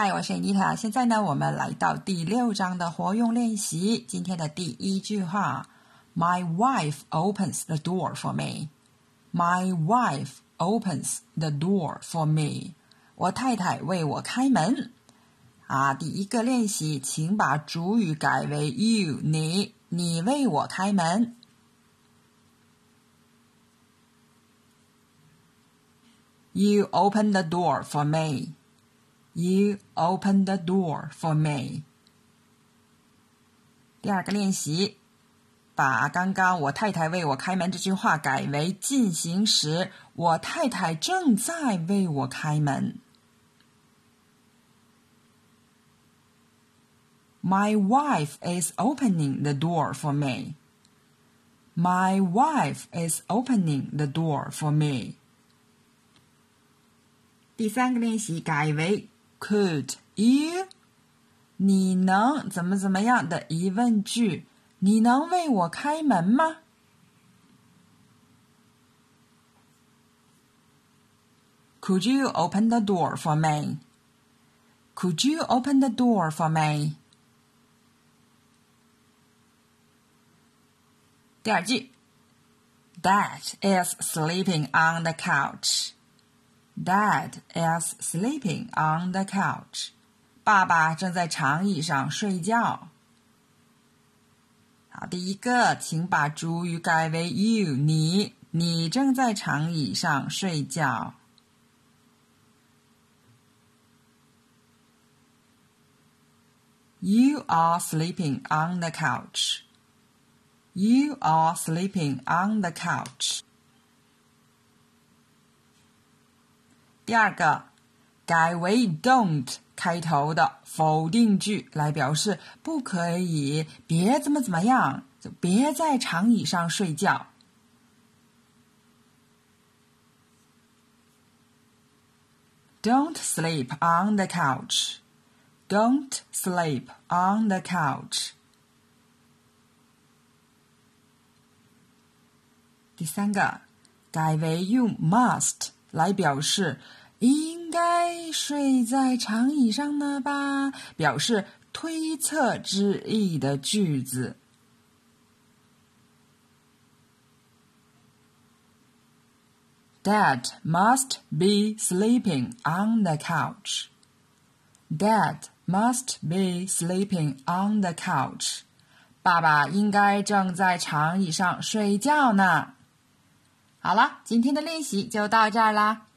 嗨，我是 Anita。现在呢，我们来到第六章的活用练习。今天的第一句话：My wife opens the door for me. My wife opens the door for me. 我太太为我开门。啊，第一个练习，请把主语改为 you，你，你为我开门。You open the door for me. You open the door for me。第二个练习，把刚刚我太太为我开门这句话改为进行时，我太太正在为我开门。My wife is opening the door for me. My wife is opening the door for me. 第三个练习改为 Could you？你能怎么怎么样的疑问句？你能为我开门吗？Could you open the door for me? Could you open the door for me? 第二句，Dad is sleeping on the couch. Dad is sleeping on the couch. 爸爸正在长椅上睡觉。好，第一个，请把主语改为 you，你，你正在长椅上睡觉。You are sleeping on the couch. You are sleeping on the couch. 第二个，改为 don't 开头的否定句来表示不可以，别怎么怎么样，就别在长椅上睡觉。Don't sleep on the couch. Don't sleep on the couch. 第三个，改为 you must 来表示。应该睡在长椅上呢吧？表示推测之意的句子。Dad must be sleeping on the couch. Dad must be sleeping on the couch. 爸爸应该正在长椅上睡觉呢。好了，今天的练习就到这儿啦。